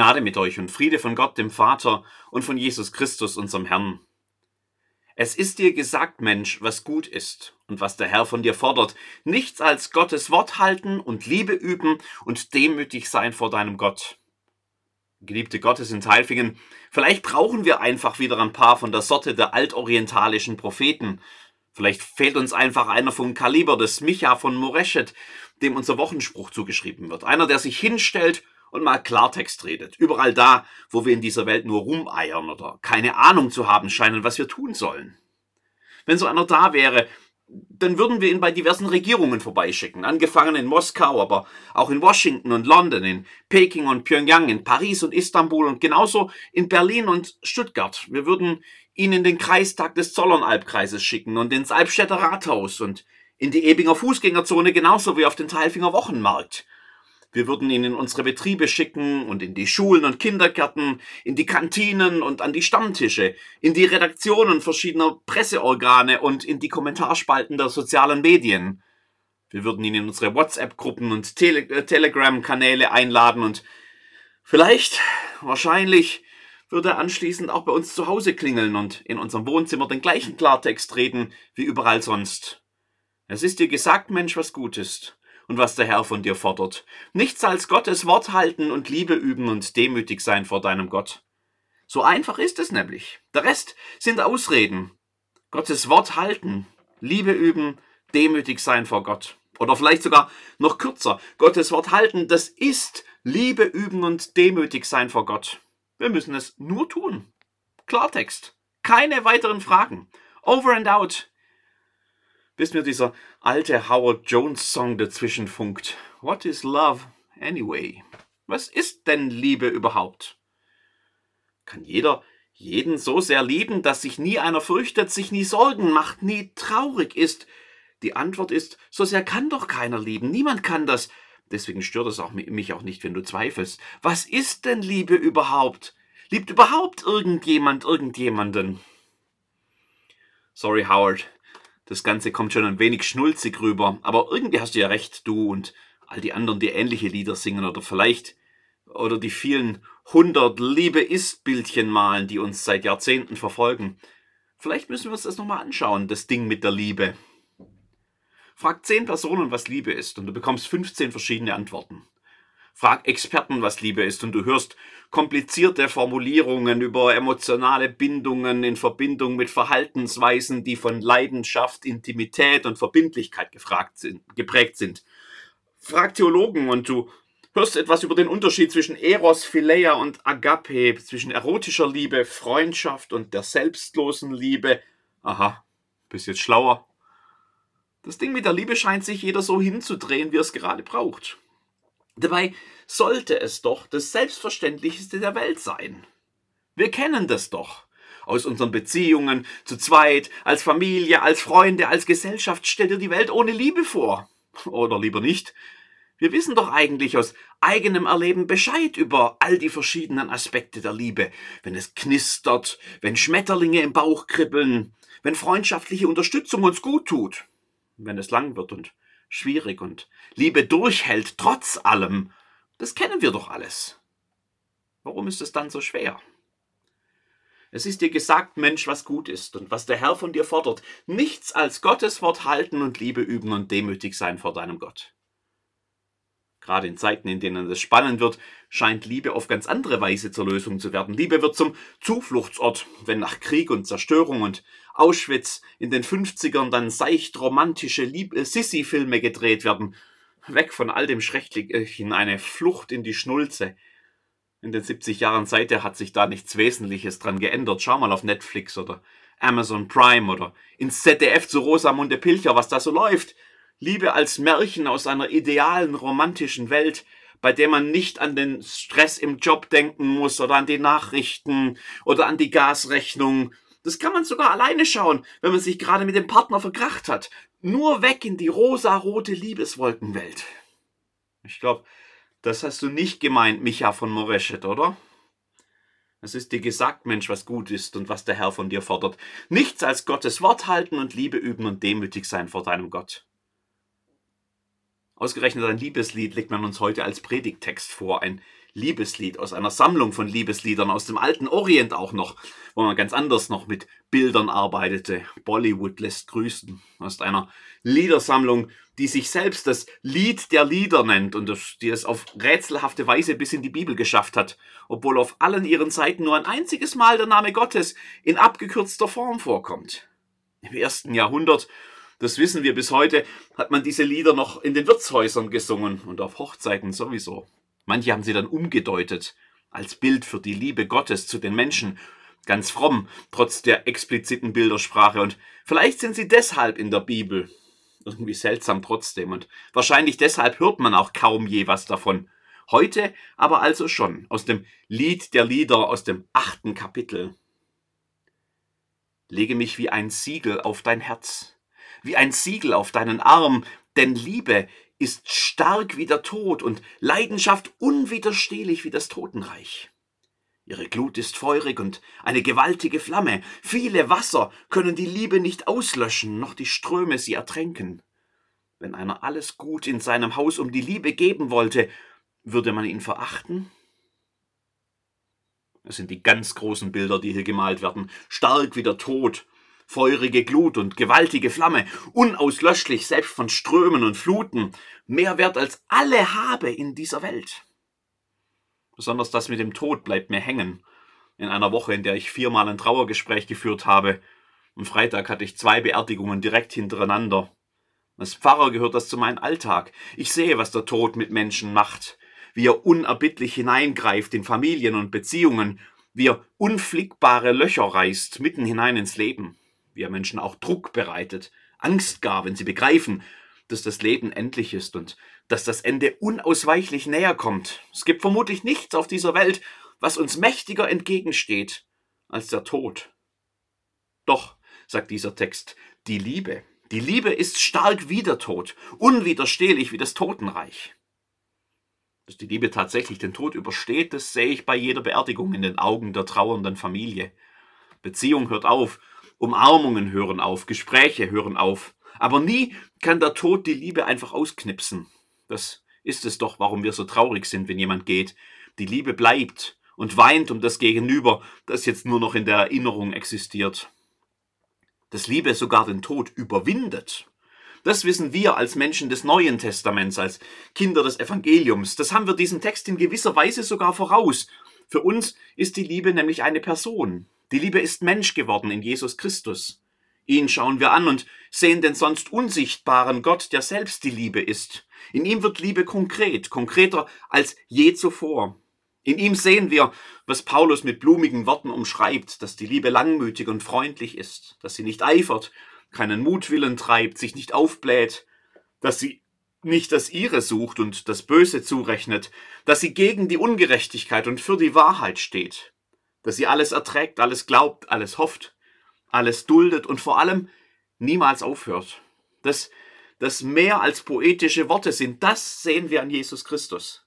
Gnade mit euch und Friede von Gott, dem Vater und von Jesus Christus, unserem Herrn. Es ist dir gesagt, Mensch, was gut ist und was der Herr von dir fordert. Nichts als Gottes Wort halten und Liebe üben und demütig sein vor deinem Gott. Geliebte Gottes in Teilfingen, vielleicht brauchen wir einfach wieder ein paar von der Sorte der altorientalischen Propheten. Vielleicht fehlt uns einfach einer vom Kaliber des Micha von Moreshet, dem unser Wochenspruch zugeschrieben wird. Einer, der sich hinstellt und mal Klartext redet. Überall da, wo wir in dieser Welt nur rumeiern oder keine Ahnung zu haben scheinen, was wir tun sollen. Wenn so einer da wäre, dann würden wir ihn bei diversen Regierungen vorbeischicken. Angefangen in Moskau, aber auch in Washington und London, in Peking und Pyongyang, in Paris und Istanbul und genauso in Berlin und Stuttgart. Wir würden ihn in den Kreistag des Zollernalbkreises schicken und ins Albstädter Rathaus und in die Ebinger Fußgängerzone genauso wie auf den Teilfinger Wochenmarkt. Wir würden ihn in unsere Betriebe schicken und in die Schulen und Kindergärten, in die Kantinen und an die Stammtische, in die Redaktionen verschiedener Presseorgane und in die Kommentarspalten der sozialen Medien. Wir würden ihn in unsere WhatsApp-Gruppen und Tele äh, Telegram-Kanäle einladen und vielleicht, wahrscheinlich, würde er anschließend auch bei uns zu Hause klingeln und in unserem Wohnzimmer den gleichen Klartext reden wie überall sonst. Es ist dir gesagt, Mensch, was gut ist und was der Herr von dir fordert. Nichts als Gottes Wort halten und Liebe üben und demütig sein vor deinem Gott. So einfach ist es nämlich. Der Rest sind Ausreden. Gottes Wort halten, Liebe üben, demütig sein vor Gott. Oder vielleicht sogar noch kürzer. Gottes Wort halten, das ist Liebe üben und demütig sein vor Gott. Wir müssen es nur tun. Klartext. Keine weiteren Fragen. Over and out bis mir dieser alte Howard Jones Song dazwischen funkt. What is love anyway? Was ist denn Liebe überhaupt? Kann jeder jeden so sehr lieben, dass sich nie einer fürchtet, sich nie Sorgen macht, nie traurig ist? Die Antwort ist, so sehr kann doch keiner lieben. Niemand kann das. Deswegen stört es auch mich auch nicht, wenn du zweifelst. Was ist denn Liebe überhaupt? Liebt überhaupt irgendjemand irgendjemanden? Sorry, Howard. Das Ganze kommt schon ein wenig schnulzig rüber, aber irgendwie hast du ja recht, du und all die anderen, die ähnliche Lieder singen oder vielleicht oder die vielen hundert Liebe ist Bildchen malen, die uns seit Jahrzehnten verfolgen. Vielleicht müssen wir uns das nochmal anschauen, das Ding mit der Liebe. Frag zehn Personen, was Liebe ist, und du bekommst 15 verschiedene Antworten. Frag Experten, was Liebe ist, und du hörst komplizierte Formulierungen über emotionale Bindungen in Verbindung mit Verhaltensweisen, die von Leidenschaft, Intimität und Verbindlichkeit gefragt sind, geprägt sind. Frag Theologen und du hörst etwas über den Unterschied zwischen Eros, Phileia und Agape, zwischen erotischer Liebe, Freundschaft und der selbstlosen Liebe. Aha, bist jetzt schlauer. Das Ding mit der Liebe scheint sich jeder so hinzudrehen, wie er es gerade braucht. Dabei sollte es doch das Selbstverständlichste der Welt sein. Wir kennen das doch. Aus unseren Beziehungen, zu zweit, als Familie, als Freunde, als Gesellschaft stellt dir die Welt ohne Liebe vor. Oder lieber nicht. Wir wissen doch eigentlich aus eigenem Erleben Bescheid über all die verschiedenen Aspekte der Liebe. Wenn es knistert, wenn Schmetterlinge im Bauch kribbeln, wenn freundschaftliche Unterstützung uns gut tut, wenn es lang wird und schwierig und Liebe durchhält trotz allem, das kennen wir doch alles. Warum ist es dann so schwer? Es ist dir gesagt, Mensch, was gut ist und was der Herr von dir fordert. Nichts als Gottes Wort halten und Liebe üben und demütig sein vor deinem Gott. Gerade in Zeiten, in denen es spannend wird, scheint Liebe auf ganz andere Weise zur Lösung zu werden. Liebe wird zum Zufluchtsort, wenn nach Krieg und Zerstörung und Auschwitz in den 50ern dann seicht romantische äh, Sissi-Filme gedreht werden. Weg von all dem Schrecklichen, eine Flucht in die Schnulze. In den 70 Jahren seither hat sich da nichts Wesentliches dran geändert. Schau mal auf Netflix oder Amazon Prime oder ins ZDF zu Rosamunde Pilcher, was da so läuft. Liebe als Märchen aus einer idealen romantischen Welt, bei der man nicht an den Stress im Job denken muss oder an die Nachrichten oder an die Gasrechnung. Das kann man sogar alleine schauen, wenn man sich gerade mit dem Partner verkracht hat. Nur weg in die rosarote Liebeswolkenwelt. Ich glaube, das hast du nicht gemeint, Micha von Moreschet, oder? Es ist dir gesagt, Mensch, was gut ist und was der Herr von dir fordert. Nichts als Gottes Wort halten und Liebe üben und demütig sein vor deinem Gott. Ausgerechnet ein Liebeslied legt man uns heute als Predigtext vor. Ein Liebeslied aus einer Sammlung von Liebesliedern aus dem alten Orient auch noch, wo man ganz anders noch mit Bildern arbeitete. Bollywood lässt grüßen. Aus einer Liedersammlung, die sich selbst das Lied der Lieder nennt und die es auf rätselhafte Weise bis in die Bibel geschafft hat, obwohl auf allen ihren Seiten nur ein einziges Mal der Name Gottes in abgekürzter Form vorkommt. Im ersten Jahrhundert das wissen wir bis heute, hat man diese Lieder noch in den Wirtshäusern gesungen und auf Hochzeiten sowieso. Manche haben sie dann umgedeutet als Bild für die Liebe Gottes zu den Menschen, ganz fromm, trotz der expliziten Bildersprache. Und vielleicht sind sie deshalb in der Bibel. Irgendwie seltsam trotzdem. Und wahrscheinlich deshalb hört man auch kaum je was davon. Heute aber also schon aus dem Lied der Lieder aus dem achten Kapitel. Lege mich wie ein Siegel auf dein Herz, wie ein Siegel auf deinen Arm, denn Liebe ist stark wie der Tod und Leidenschaft unwiderstehlich wie das Totenreich. Ihre Glut ist feurig und eine gewaltige Flamme. Viele Wasser können die Liebe nicht auslöschen, noch die Ströme sie ertränken. Wenn einer alles Gut in seinem Haus um die Liebe geben wollte, würde man ihn verachten? Es sind die ganz großen Bilder, die hier gemalt werden. Stark wie der Tod, feurige Glut und gewaltige Flamme, unauslöschlich selbst von Strömen und Fluten, mehr wert als alle habe in dieser Welt. Besonders das mit dem Tod bleibt mir hängen. In einer Woche, in der ich viermal ein Trauergespräch geführt habe. Am Freitag hatte ich zwei Beerdigungen direkt hintereinander. Als Pfarrer gehört das zu meinem Alltag. Ich sehe, was der Tod mit Menschen macht, wie er unerbittlich hineingreift in Familien und Beziehungen, wie er unflickbare Löcher reißt mitten hinein ins Leben wie Menschen auch Druck bereitet, Angst gar, wenn sie begreifen, dass das Leben endlich ist und dass das Ende unausweichlich näher kommt. Es gibt vermutlich nichts auf dieser Welt, was uns mächtiger entgegensteht als der Tod. Doch, sagt dieser Text, die Liebe, die Liebe ist stark wie der Tod, unwiderstehlich wie das Totenreich. Dass die Liebe tatsächlich den Tod übersteht, das sehe ich bei jeder Beerdigung in den Augen der trauernden Familie. Beziehung hört auf, Umarmungen hören auf, Gespräche hören auf. Aber nie kann der Tod die Liebe einfach ausknipsen. Das ist es doch, warum wir so traurig sind, wenn jemand geht. Die Liebe bleibt und weint um das Gegenüber, das jetzt nur noch in der Erinnerung existiert. Dass Liebe sogar den Tod überwindet. Das wissen wir als Menschen des Neuen Testaments, als Kinder des Evangeliums. Das haben wir diesem Text in gewisser Weise sogar voraus. Für uns ist die Liebe nämlich eine Person. Die Liebe ist Mensch geworden in Jesus Christus. Ihn schauen wir an und sehen den sonst unsichtbaren Gott, der selbst die Liebe ist. In ihm wird Liebe konkret, konkreter als je zuvor. In ihm sehen wir, was Paulus mit blumigen Worten umschreibt, dass die Liebe langmütig und freundlich ist, dass sie nicht eifert, keinen Mutwillen treibt, sich nicht aufbläht, dass sie nicht das ihre sucht und das Böse zurechnet, dass sie gegen die Ungerechtigkeit und für die Wahrheit steht, dass sie alles erträgt, alles glaubt, alles hofft, alles duldet und vor allem niemals aufhört. Dass das mehr als poetische Worte sind, das sehen wir an Jesus Christus.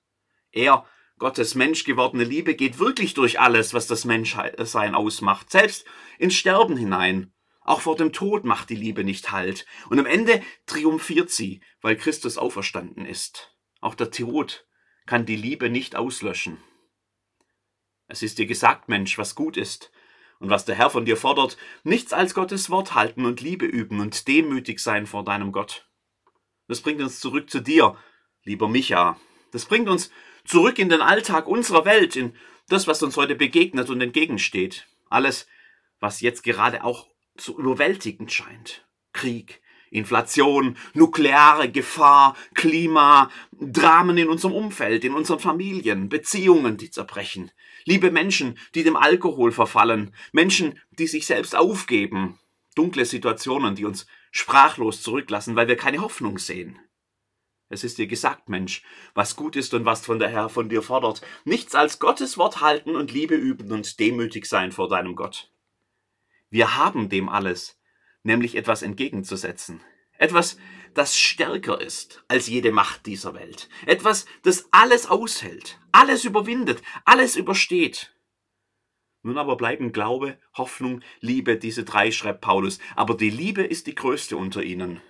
Er, Gottes Mensch gewordene Liebe, geht wirklich durch alles, was das Menschsein ausmacht, selbst ins Sterben hinein. Auch vor dem Tod macht die Liebe nicht Halt. Und am Ende triumphiert sie, weil Christus auferstanden ist. Auch der Tod kann die Liebe nicht auslöschen. Es ist dir gesagt, Mensch, was gut ist. Und was der Herr von dir fordert, nichts als Gottes Wort halten und Liebe üben und demütig sein vor deinem Gott. Das bringt uns zurück zu dir, lieber Micha. Das bringt uns zurück in den Alltag unserer Welt, in das, was uns heute begegnet und entgegensteht. Alles, was jetzt gerade auch zu überwältigend scheint. Krieg, Inflation, nukleare Gefahr, Klima, Dramen in unserem Umfeld, in unseren Familien, Beziehungen, die zerbrechen, liebe Menschen, die dem Alkohol verfallen, Menschen, die sich selbst aufgeben, dunkle Situationen, die uns sprachlos zurücklassen, weil wir keine Hoffnung sehen. Es ist dir gesagt, Mensch, was gut ist und was von der Herr von dir fordert, nichts als Gottes Wort halten und Liebe üben und demütig sein vor deinem Gott. Wir haben dem alles, nämlich etwas entgegenzusetzen. Etwas, das stärker ist als jede Macht dieser Welt. Etwas, das alles aushält, alles überwindet, alles übersteht. Nun aber bleiben Glaube, Hoffnung, Liebe, diese drei, schreibt Paulus. Aber die Liebe ist die größte unter ihnen.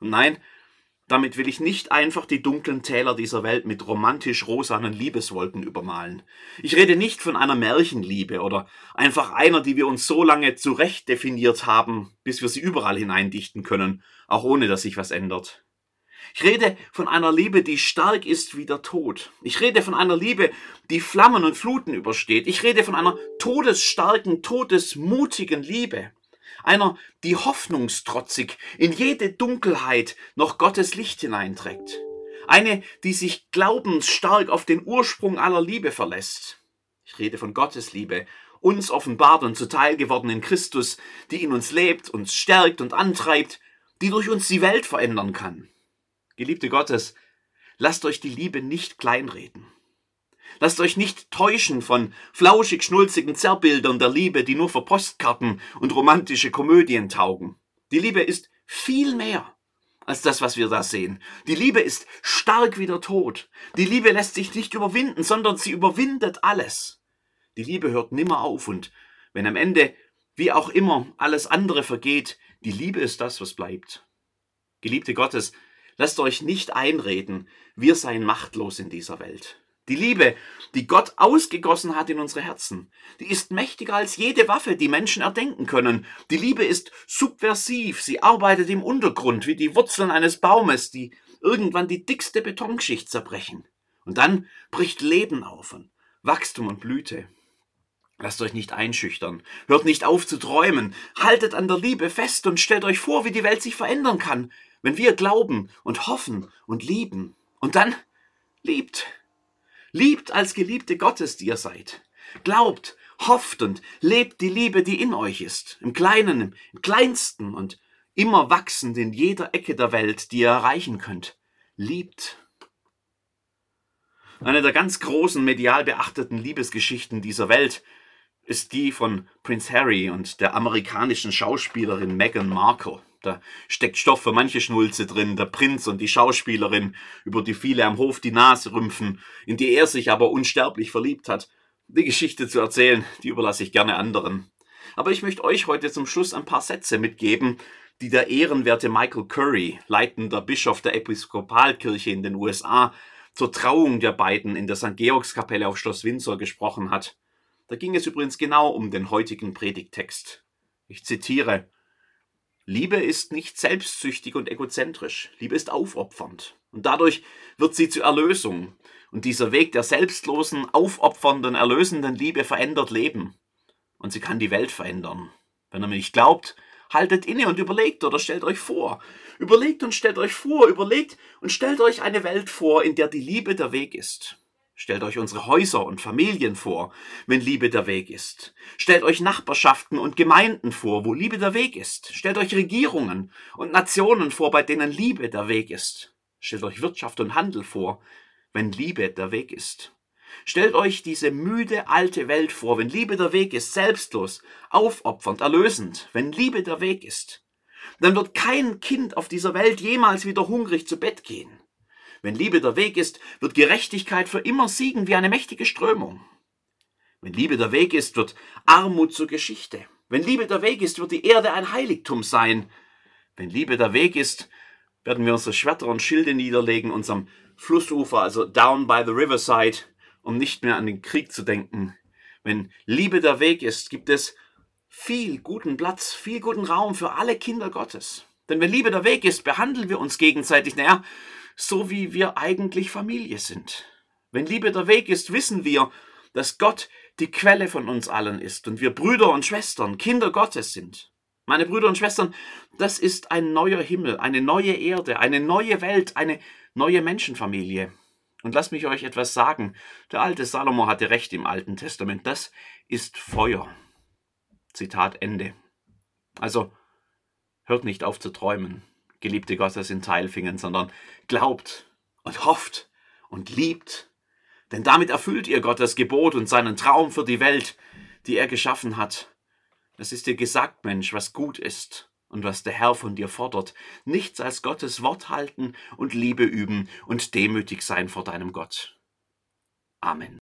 Und nein, Damit will ich nicht einfach die dunklen Täler dieser Welt mit romantisch rosanen Liebeswolken übermalen. Ich rede nicht von einer Märchenliebe oder einfach einer, die wir uns so lange zurecht definiert haben, bis wir sie überall hineindichten können, auch ohne dass sich was ändert. Ich rede von einer Liebe, die stark ist wie der Tod. Ich rede von einer Liebe, die Flammen und Fluten übersteht. Ich rede von einer todesstarken, todesmutigen Liebe einer, die hoffnungstrotzig in jede Dunkelheit noch Gottes Licht hineinträgt, eine, die sich glaubensstark auf den Ursprung aller Liebe verlässt. Ich rede von Gottes Liebe, uns offenbart und zuteil geworden in Christus, die in uns lebt, uns stärkt und antreibt, die durch uns die Welt verändern kann. Geliebte Gottes, lasst euch die Liebe nicht kleinreden. Lasst euch nicht täuschen von flauschig schnulzigen Zerrbildern der Liebe, die nur für Postkarten und romantische Komödien taugen. Die Liebe ist viel mehr als das, was wir da sehen. Die Liebe ist stark wie der Tod. Die Liebe lässt sich nicht überwinden, sondern sie überwindet alles. Die Liebe hört nimmer auf und wenn am Ende, wie auch immer, alles andere vergeht, die Liebe ist das, was bleibt. Geliebte Gottes, lasst euch nicht einreden, wir seien machtlos in dieser Welt. Die Liebe, die Gott ausgegossen hat in unsere Herzen, die ist mächtiger als jede Waffe, die Menschen erdenken können. Die Liebe ist subversiv, sie arbeitet im Untergrund wie die Wurzeln eines Baumes, die irgendwann die dickste Betonschicht zerbrechen. Und dann bricht Leben auf und Wachstum und Blüte. Lasst euch nicht einschüchtern, hört nicht auf zu träumen, haltet an der Liebe fest und stellt euch vor, wie die Welt sich verändern kann, wenn wir glauben und hoffen und lieben. Und dann liebt. Liebt als Geliebte Gottes, die ihr seid. Glaubt, hofft und lebt die Liebe, die in euch ist. Im Kleinen, im Kleinsten und immer wachsend in jeder Ecke der Welt, die ihr erreichen könnt. Liebt. Eine der ganz großen medial beachteten Liebesgeschichten dieser Welt ist die von Prince Harry und der amerikanischen Schauspielerin Meghan Markle. Da steckt Stoff für manche Schnulze drin, der Prinz und die Schauspielerin, über die viele am Hof die Nase rümpfen, in die er sich aber unsterblich verliebt hat. Die Geschichte zu erzählen, die überlasse ich gerne anderen. Aber ich möchte euch heute zum Schluss ein paar Sätze mitgeben, die der ehrenwerte Michael Curry, leitender Bischof der Episkopalkirche in den USA, zur Trauung der beiden in der St. Georgskapelle auf Schloss Windsor gesprochen hat. Da ging es übrigens genau um den heutigen Predigtext. Ich zitiere Liebe ist nicht selbstsüchtig und egozentrisch. Liebe ist aufopfernd. Und dadurch wird sie zur Erlösung. Und dieser Weg der selbstlosen, aufopfernden, erlösenden Liebe verändert Leben. Und sie kann die Welt verändern. Wenn ihr mir nicht glaubt, haltet inne und überlegt oder stellt euch vor. Überlegt und stellt euch vor, überlegt und stellt euch eine Welt vor, in der die Liebe der Weg ist. Stellt euch unsere Häuser und Familien vor, wenn Liebe der Weg ist. Stellt euch Nachbarschaften und Gemeinden vor, wo Liebe der Weg ist. Stellt euch Regierungen und Nationen vor, bei denen Liebe der Weg ist. Stellt euch Wirtschaft und Handel vor, wenn Liebe der Weg ist. Stellt euch diese müde alte Welt vor, wenn Liebe der Weg ist, selbstlos, aufopfernd, erlösend, wenn Liebe der Weg ist. Dann wird kein Kind auf dieser Welt jemals wieder hungrig zu Bett gehen. Wenn Liebe der Weg ist, wird Gerechtigkeit für immer siegen wie eine mächtige Strömung. Wenn Liebe der Weg ist, wird Armut zur Geschichte. Wenn Liebe der Weg ist, wird die Erde ein Heiligtum sein. Wenn Liebe der Weg ist, werden wir unsere Schwerter und Schilde niederlegen, uns am Flussufer, also down by the riverside, um nicht mehr an den Krieg zu denken. Wenn Liebe der Weg ist, gibt es viel guten Platz, viel guten Raum für alle Kinder Gottes. Denn wenn Liebe der Weg ist, behandeln wir uns gegenseitig. Naja, so wie wir eigentlich Familie sind. Wenn Liebe der Weg ist, wissen wir, dass Gott die Quelle von uns allen ist und wir Brüder und Schwestern, Kinder Gottes sind. Meine Brüder und Schwestern, das ist ein neuer Himmel, eine neue Erde, eine neue Welt, eine neue Menschenfamilie. Und lasst mich euch etwas sagen. Der alte Salomo hatte recht im Alten Testament. Das ist Feuer. Zitat Ende. Also, hört nicht auf zu träumen geliebte Gottes in Teilfingen, sondern glaubt und hofft und liebt. Denn damit erfüllt ihr Gottes Gebot und seinen Traum für die Welt, die er geschaffen hat. Es ist dir gesagt, Mensch, was gut ist und was der Herr von dir fordert. Nichts als Gottes Wort halten und Liebe üben und demütig sein vor deinem Gott. Amen.